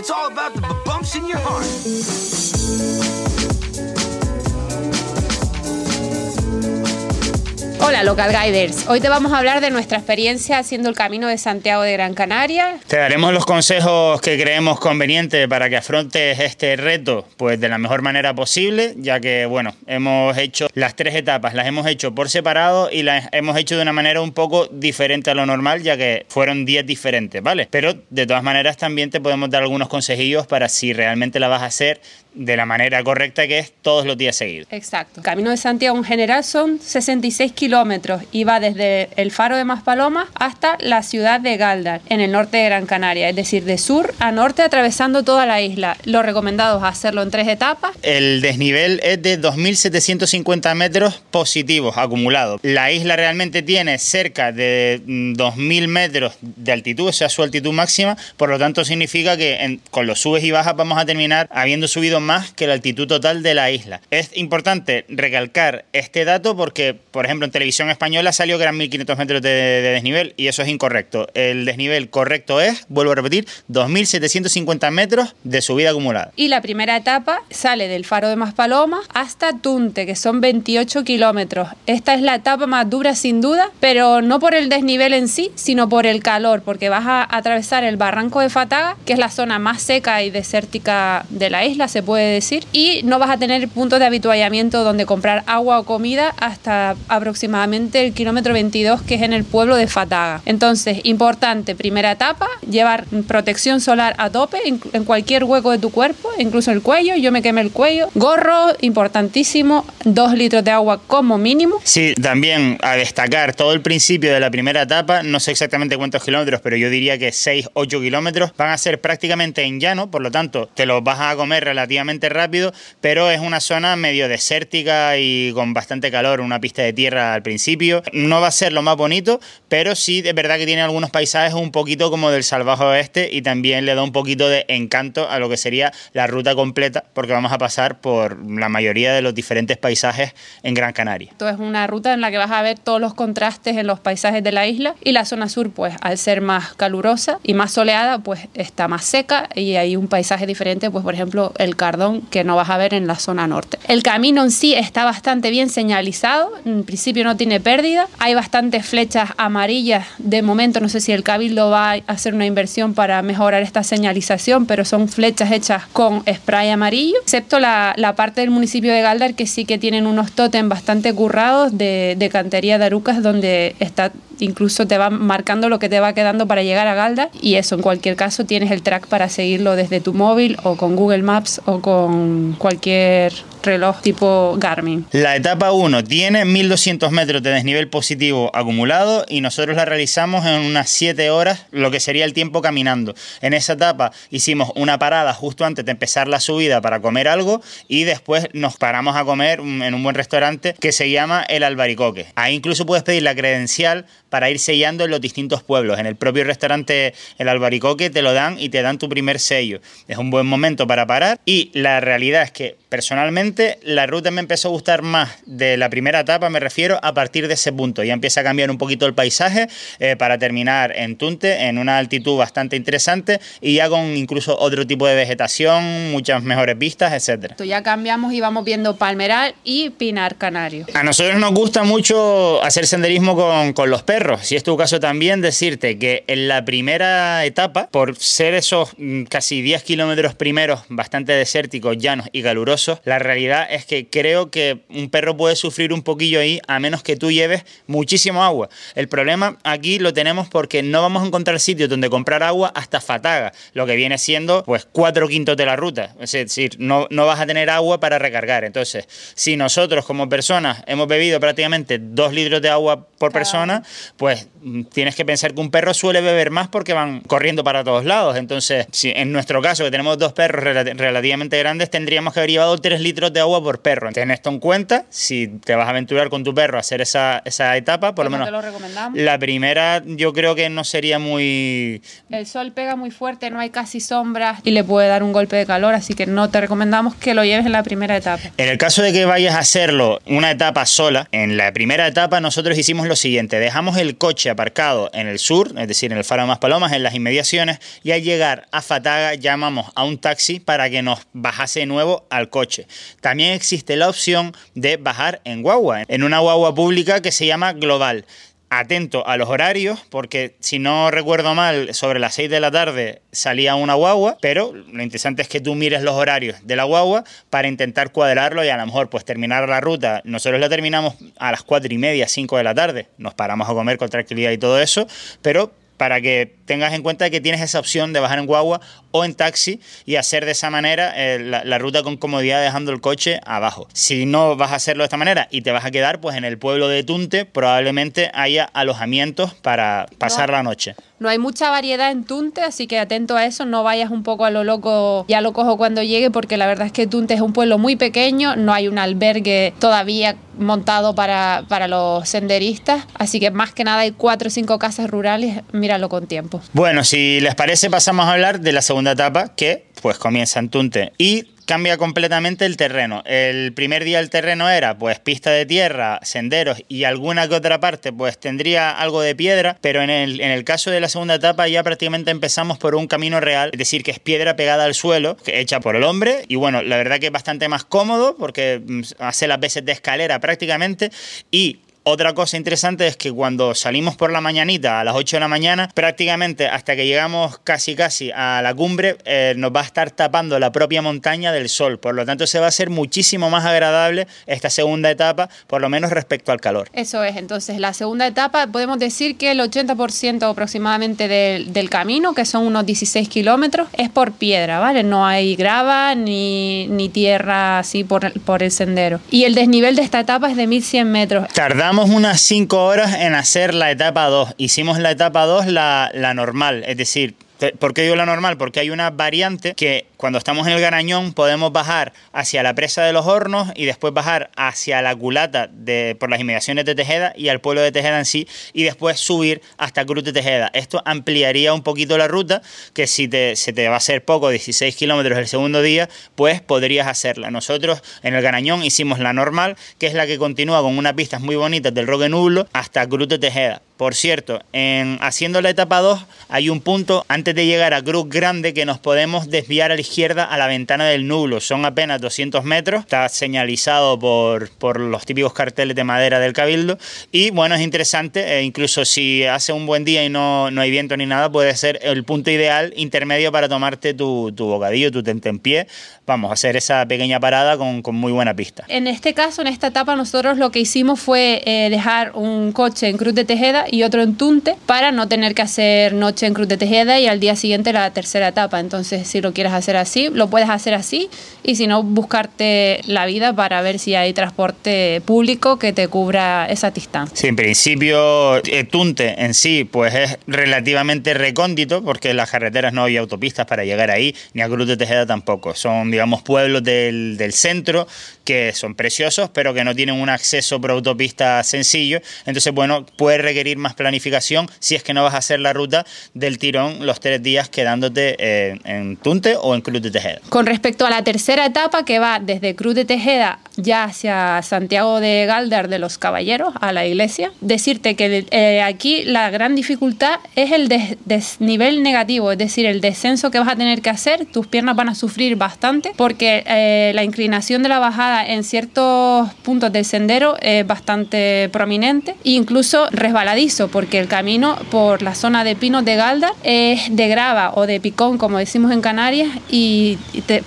It's all about the bumps in your heart. Hola Local Guiders, hoy te vamos a hablar de nuestra experiencia haciendo el camino de Santiago de Gran Canaria. Te daremos los consejos que creemos convenientes para que afrontes este reto pues de la mejor manera posible, ya que bueno, hemos hecho las tres etapas, las hemos hecho por separado y las hemos hecho de una manera un poco diferente a lo normal, ya que fueron días diferentes, ¿vale? Pero de todas maneras también te podemos dar algunos consejillos para si realmente la vas a hacer de la manera correcta que es todos los días seguidos. Exacto. El camino de Santiago en general son 66 kilómetros y va desde el faro de Maspalomas hasta la ciudad de Galdar, en el norte de Gran Canaria, es decir, de sur a norte atravesando toda la isla. Lo recomendado es hacerlo en tres etapas. El desnivel es de 2.750 metros positivos acumulados. La isla realmente tiene cerca de 2.000 metros de altitud, o sea, su altitud máxima, por lo tanto significa que en- con los subes y bajas vamos a terminar habiendo subido más que la altitud total de la isla. Es importante recalcar este dato porque, por ejemplo, en televisión española salió que eran 1.500 metros de, de desnivel y eso es incorrecto. El desnivel correcto es, vuelvo a repetir, 2.750 metros de subida acumulada. Y la primera etapa sale del faro de Maspalomas hasta Tunte, que son 28 kilómetros. Esta es la etapa más dura sin duda, pero no por el desnivel en sí, sino por el calor, porque vas a atravesar el barranco de Fataga, que es la zona más seca y desértica de la isla, puede decir, y no vas a tener puntos de habituallamiento donde comprar agua o comida hasta aproximadamente el kilómetro 22, que es en el pueblo de Fataga. Entonces, importante, primera etapa, llevar protección solar a tope en, cualquier hueco de tu cuerpo, incluso el cuello, yo me quemé el cuello, gorro, importantísimo, dos litros de agua como mínimo. Sí, también a destacar todo el principio de la primera etapa, no sé exactamente cuántos kilómetros, pero yo diría que 6, 8 kilómetros van a ser prácticamente en llano, por lo tanto te los vas a comer relativamente rápido, pero es una zona medio desértica y con bastante calor, una pista de tierra al principio. No va a ser lo más bonito, pero sí es verdad que tiene algunos paisajes un poquito como del salvaje oeste y también le da un poquito de encanto a lo que sería la ruta completa, porque vamos a pasar por la mayoría de los diferentes paisajes en Gran Canaria. Esto es una ruta en la que vas a ver todos los contrastes en los paisajes de la isla y la zona sur, pues al ser más calurosa y más soleada, pues está más seca y hay un paisaje diferente, pues por ejemplo el Que no vas a ver en la zona norte. El camino en sí está bastante bien señalizado, en principio no tiene pérdida, hay bastantes flechas amarillas, de momento no sé si el Cabildo va a hacer una inversión para mejorar esta señalización, pero son flechas hechas con spray amarillo, excepto la, la parte del municipio de Galdar que sí que tienen unos tótem bastante currados de, de cantería de arucas donde está incluso te va marcando lo que te va quedando para llegar a Galdar y eso en cualquier caso tienes el track para seguirlo desde tu móvil o con Google Maps o con cualquier reloj tipo Garmin. La etapa 1 tiene 1200 metros de desnivel positivo acumulado y nosotros la realizamos en unas 7 horas, lo que sería el tiempo caminando. En esa etapa hicimos una parada justo antes de empezar la subida para comer algo y después nos paramos a comer en un buen restaurante que se llama El Albaricoque. Ahí incluso puedes pedir la credencial para ir sellando en los distintos pueblos. En el propio restaurante El Albaricoque te lo dan y te dan tu primer sello. Es un buen momento para parar y la realidad es que personalmente la ruta me empezó a gustar más de la primera etapa, me refiero a partir de ese punto. Ya empieza a cambiar un poquito el paisaje eh, para terminar en Tunte, en una altitud bastante interesante y ya con incluso otro tipo de vegetación, muchas mejores vistas. Esto ya cambiamos y vamos viendo Palmeral y Pinar Canario. A nosotros nos gusta mucho hacer senderismo con, con, los perros. Si es tu caso también, decirte que en la primera etapa, por ser esos mm, casi 10 kilómetros primeros bastante desérticos, llanos y calurosos, la realidad es que creo que un perro puede sufrir un poquillo ahí a menos que tú lleves muchísimo agua. El problema aquí lo tenemos porque no vamos a encontrar sitios donde comprar agua hasta Fataga, lo que viene siendo pues cuatro quintos de la ruta. Es decir, no, no vas a tener agua para recargar. Entonces, si nosotros como personas hemos bebido prácticamente dos litros de agua por persona, pues tienes que pensar que un perro suele beber más porque van corriendo para todos lados. Entonces, si en nuestro caso, que tenemos dos perros rel grandes, tendríamos que haber llevado 3 litros de agua por perro. Ten esto en cuenta si te vas a aventurar con tu perro a hacer esa, esa etapa, por lo menos. Te lo recomendamos? La primera yo creo que no sería muy... El sol pega muy fuerte, no hay casi sombras y le puede dar un golpe de calor, así que no te recomendamos que lo lleves en la primera etapa. En el caso de que vayas a hacerlo una etapa sola, en la primera etapa nosotros hicimos lo siguiente, dejamos el coche aparcado en el sur, es decir, en el Faro de Maspalomas, en las inmediaciones, y al llegar a Fataga llamamos a un taxi para que nos bajase de nuevo al coche. También existe la opción de bajar en guagua, en una guagua pública que se llama Global atento a los horarios, porque si no recuerdo mal, sobre las 6 de la tarde salía una guagua, pero lo interesante es que tú mires los horarios de la guagua para intentar cuadrarlo y a lo mejor pues terminar la ruta. Nosotros la terminamos a las 4 y media, 5 de la tarde, nos paramos a comer con tranquilidad y todo eso, pero para que tengas en cuenta que tienes esa opción de bajar en guagua o en taxi y hacer de esa manera eh, la, ruta con comodidad dejando el coche abajo. Si no vas a hacerlo de esta manera y te vas a quedar, pues en el pueblo de Tunte probablemente haya alojamientos para pasar la noche. No hay mucha variedad en Tunte, así que atento a eso, no vayas un poco a lo loco, ya lo cojo cuando llegue, porque la verdad es que Tunte es un pueblo muy pequeño, no hay un albergue todavía montado para, para los senderistas, así que más que nada hay cuatro o cinco casas rurales, míralo con tiempo. Bueno, si les parece pasamos a hablar de la segunda etapa que pues comienza en Tunte y cambia completamente el terreno. El primer día el terreno era pues pista de tierra, senderos y alguna que otra parte pues tendría algo de piedra, pero en el, en el caso de la segunda etapa ya prácticamente empezamos por un camino real, es decir, que es piedra pegada al suelo, hecha por el hombre y bueno, la verdad que es bastante más cómodo porque mm, hace las veces de escalera prácticamente y otra cosa interesante es que cuando salimos por la mañanita a las 8 de la mañana, prácticamente hasta que llegamos casi casi a la cumbre, eh, nos va a estar tapando la propia montaña del sol. Por lo tanto, se va a hacer muchísimo más agradable esta segunda etapa, por lo menos respecto al calor. Eso es, entonces la segunda etapa podemos decir que el 80% aproximadamente del, camino, que son unos 16 kilómetros, es por piedra, ¿vale? No hay grava ni, ni tierra así por, por el sendero. Y el desnivel de esta etapa es de 1100 metros. Tardamos unas 5 horas en hacer la etapa 2. Hicimos la etapa 2 la, la normal, es decir, ¿Por qué digo la normal? Porque hay una variante que cuando estamos en el Garañón podemos bajar hacia la presa de los hornos y después bajar hacia la culata de, por las inmediaciones de Tejeda y al pueblo de Tejeda en sí y después subir hasta Cruz de Tejeda. Esto ampliaría un poquito la ruta que si te, se te va a hacer poco, 16 kilómetros el segundo día, pues podrías hacerla. Nosotros en el Garañón hicimos la normal, que es la que continúa con unas pistas muy bonitas del Roque Nublo hasta Cruz de Tejeda. Por cierto, en haciendo la etapa 2 hay un punto antes de llegar a Cruz Grande que nos podemos desviar a la izquierda a la ventana del nublo. Son apenas 200 metros, está señalizado por, por los típicos carteles de madera del cabildo y bueno, es interesante, e incluso si hace un buen día y no, no hay viento ni nada, puede ser el punto ideal intermedio para tomarte tu, tu bocadillo, tu tentempié. Vamos a hacer esa pequeña parada con, con, muy buena pista. En este caso, en esta etapa, nosotros lo que hicimos fue eh, dejar un coche en Cruz de Tejeda y otro en Tunte para no tener que hacer noche en Cruz de Tejeda y al día siguiente la tercera etapa. Entonces, si lo quieres hacer así, lo puedes hacer así y si no, buscarte la vida para ver si hay transporte público que te cubra esa distancia. Sí, en principio, eh, Tunte en sí, pues es relativamente recóndito porque las carreteras no hay autopistas para llegar ahí, ni a Cruz de Tejeda tampoco. Son, digamos, pueblos del, del centro que son preciosos, pero que no tienen un acceso por autopista sencillo. Entonces, bueno, puede requerir más planificación si es que no vas a hacer la ruta del tirón los tres días quedándote eh, en Tunte o en Cruz de Tejeda. Con respecto a la tercera etapa que va desde Cruz de Tejeda ya hacia Santiago de Galdar de los Caballeros, a la iglesia, decirte que eh, aquí la gran dificultad es el desnivel negativo, es decir, el descenso que vas a tener que hacer, tus piernas van a sufrir bastante porque eh, la inclinación de la bajada en ciertos puntos del sendero es bastante prominente incluso porque el camino por la zona de Pinos de Galdar es de grava o de picón, como decimos en Canarias, y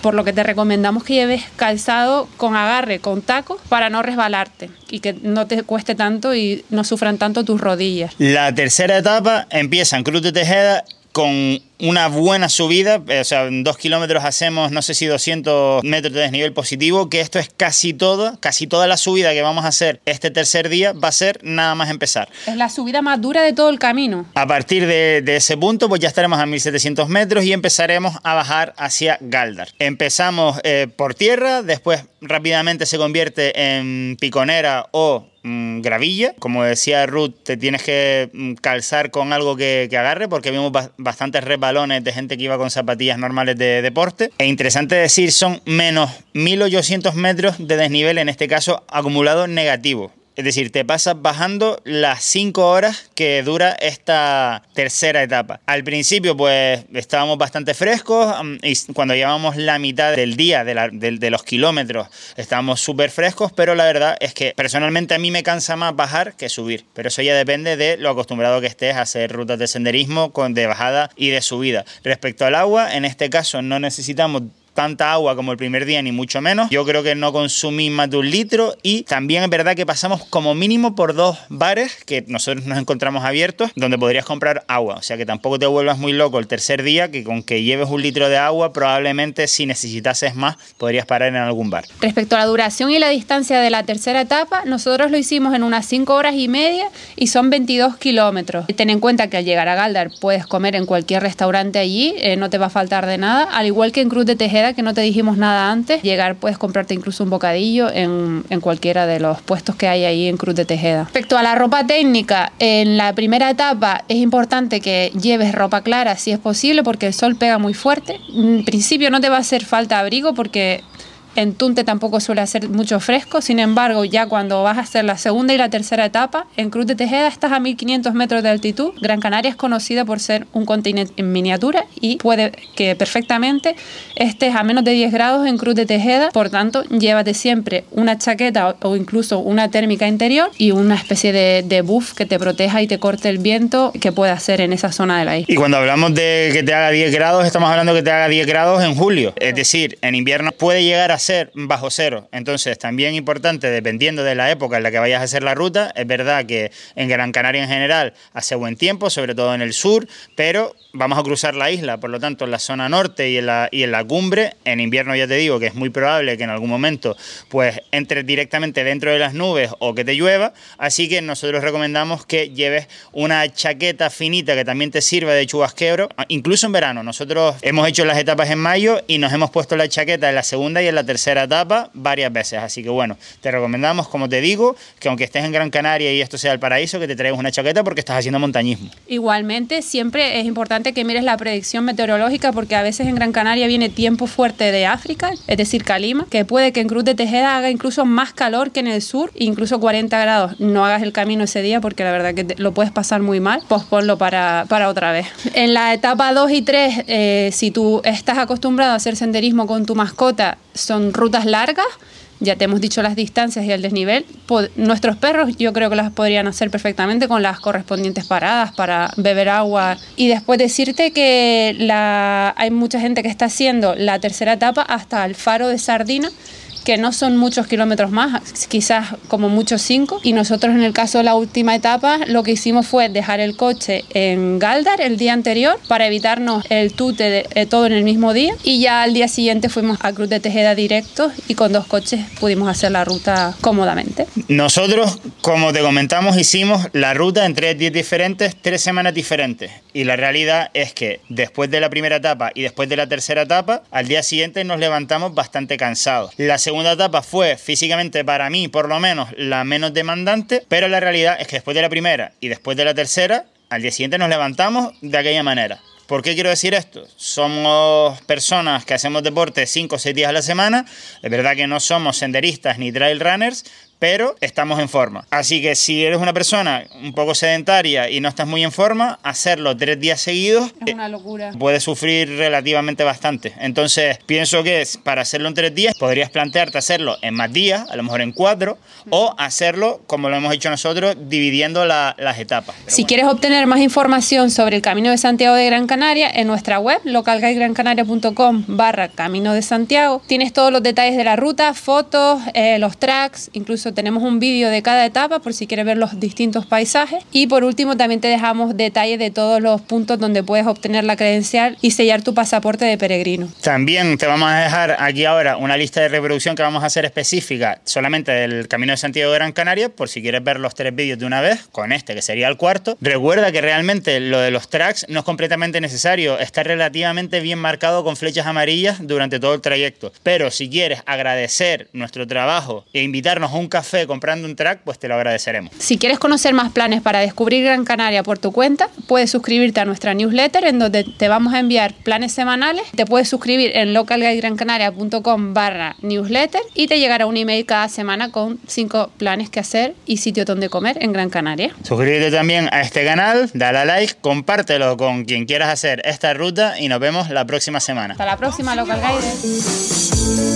por lo que te recomendamos que lleves calzado con agarre, con tacos, para no resbalarte y que no te cueste tanto y no sufran tanto tus rodillas. La tercera etapa empieza en Cruz de Tejeda con una buena subida, eh, o sea, en dos kilómetros hacemos no sé si 200 metros de desnivel positivo, que esto es casi todo, casi toda la subida que vamos a hacer este tercer día va a ser nada más empezar. Es la subida más dura de todo el camino. A partir de, ese punto, pues ya estaremos a 1700 metros y empezaremos a bajar hacia Galdar. Empezamos eh, por tierra, después rápidamente se convierte en piconera o mm, gravilla. Como decía Ruth, te tienes que mm, calzar con algo que, agarre, porque vimos bastantes de gente que iba con zapatillas normales de deporte. E interesante decir, son menos 1800 metros de desnivel, en este caso acumulado negativo Es decir, te pasas bajando las 5 horas que dura esta tercera etapa. Al principio, pues estábamos bastante frescos y cuando llevamos la mitad del día, de, de los kilómetros, estábamos súper frescos, pero la verdad es que personalmente a mí me cansa más bajar que subir. Pero eso ya depende de lo acostumbrado que estés a hacer rutas de senderismo con de bajada y de subida. Respecto al agua, en este caso no necesitamos tanta agua como el primer día, ni mucho menos. Yo creo que no consumí más de un litro y también es verdad que pasamos como mínimo por dos bares que nosotros nos encontramos abiertos donde podrías comprar agua. O sea que tampoco te vuelvas muy loco el tercer día que con que lleves un litro de agua probablemente si necesitases más podrías parar en algún bar. Respecto a la duración y la distancia de la tercera etapa, nosotros lo hicimos en unas 5 horas y media y son 22 kilómetros. Ten en cuenta que al llegar a Galdar puedes comer en cualquier restaurante allí, eh, no te va a faltar de nada, al igual que en Cruz de Tejeda que no te dijimos nada antes. Llegar, puedes comprarte incluso un bocadillo en, en cualquiera de los puestos que hay ahí en Cruz de Tejeda. Respecto a la ropa técnica, en la primera etapa es importante que lleves ropa clara si es posible porque el sol pega muy fuerte. En principio no te va a hacer falta abrigo porque en Tunte tampoco suele hacer mucho fresco, sin embargo, ya cuando vas a hacer la segunda y la tercera etapa, en Cruz de Tejeda estás a 1500 metros de altitud. Gran Canaria es conocida por ser un continente en miniatura y puede que perfectamente estés a menos de 10 grados en Cruz de Tejeda, por tanto, llévate siempre una chaqueta o incluso una térmica interior y una especie de, buff que te proteja y te corte el viento que puede hacer en esa zona de la isla. Y cuando hablamos de que te haga 10 grados, estamos hablando que te haga 10 grados en julio, es decir, en invierno puede llegar a ser bajo cero. Entonces, también importante, dependiendo de la época en la que vayas a hacer la ruta, es verdad que en Gran Canaria en general hace buen tiempo, sobre todo en el sur, pero vamos a cruzar la isla, por lo tanto, en la zona norte y en la, y en la cumbre, en invierno ya te digo que es muy probable que en algún momento pues entres directamente dentro de las nubes o que te llueva, así que nosotros recomendamos que lleves una chaqueta finita que también te sirva de chubasquero, incluso en verano. Nosotros hemos hecho las etapas en mayo y nos hemos puesto la chaqueta en la segunda y en la tercera etapa varias veces, así que bueno, te recomendamos, como te digo, que aunque estés en Gran Canaria y esto sea el paraíso, que te traigas una chaqueta porque estás haciendo montañismo. Igualmente, siempre es importante que mires la predicción meteorológica porque a veces en Gran Canaria viene tiempo fuerte de África, es decir, Calima, que puede que en Cruz de Tejeda haga incluso más calor que en el sur, incluso 40 grados. No hagas el camino ese día porque la verdad que lo puedes pasar muy mal, posponlo para, para otra vez. En la etapa 2 y 3, eh, si tú estás acostumbrado a hacer senderismo con tu mascota, son rutas largas ya te hemos dicho las distancias y el desnivel. nuestros perros yo creo que las podrían hacer perfectamente con las correspondientes paradas para beber agua. Y después decirte que hay mucha gente que está haciendo la tercera etapa hasta el faro de Sardina que no son muchos kilómetros más, quizás como muchos cinco. Y nosotros en el caso de la última etapa lo que hicimos fue dejar el coche en Galdar el día anterior para evitarnos el tute de, eh, todo en el mismo día. Y ya al día siguiente fuimos a Cruz de Tejeda directo y con dos coches pudimos hacer la ruta cómodamente. Nosotros, como te comentamos, hicimos la ruta en tres días diferentes, tres semanas diferentes. Y la realidad es que después de la primera etapa y después de la tercera etapa, al día siguiente nos levantamos bastante cansados. La segunda etapa fue físicamente para mí por lo menos la menos demandante, pero la realidad es que después de la primera y después de la tercera, al día siguiente nos levantamos de aquella manera. ¿Por qué quiero decir esto? Somos personas que hacemos deporte 5 o 6 días a la semana. Es verdad que no somos senderistas ni trail runners, pero estamos en forma. Así que si eres una persona un poco sedentaria y no estás muy en forma, hacerlo tres días seguidos es una locura. puede sufrir relativamente bastante. Entonces, pienso que para hacerlo en tres días, podrías plantearte hacerlo en más días, a lo mejor en cuatro, o hacerlo como lo hemos hecho nosotros, dividiendo las etapas. si quieres obtener más información sobre el Camino de Santiago de Gran Canaria, en nuestra web, localguidegrancanaria.com barra Camino de Santiago, tienes todos los detalles de la ruta, fotos, eh, los tracks, incluso tenemos un vídeo de cada etapa por si quieres ver los distintos paisajes. Y por último también te dejamos detalles de todos los puntos donde puedes obtener la credencial y sellar tu pasaporte de peregrino. También te vamos a dejar aquí ahora una lista de reproducción que vamos a hacer específica solamente del Camino de Santiago de Gran Canaria, por si quieres ver los tres vídeos de una vez, con este que sería el cuarto. Recuerda que realmente lo de los tracks no es completamente necesario, está relativamente bien marcado con flechas amarillas durante todo el trayecto. Pero si quieres agradecer nuestro trabajo e invitarnos a un café, café comprando un track, pues te lo agradeceremos. Si quieres conocer más planes para descubrir Gran Canaria por tu cuenta, puedes suscribirte a nuestra newsletter en donde te vamos a enviar planes semanales. Te puedes suscribir en localguidegrancanaria.com barra newsletter y te llegará un email cada semana con cinco planes que hacer y sitios donde comer en Gran Canaria. Suscríbete también a este canal, dale a like, compártelo con quien quieras hacer esta ruta y nos vemos la próxima semana. Hasta la próxima, Local Guide.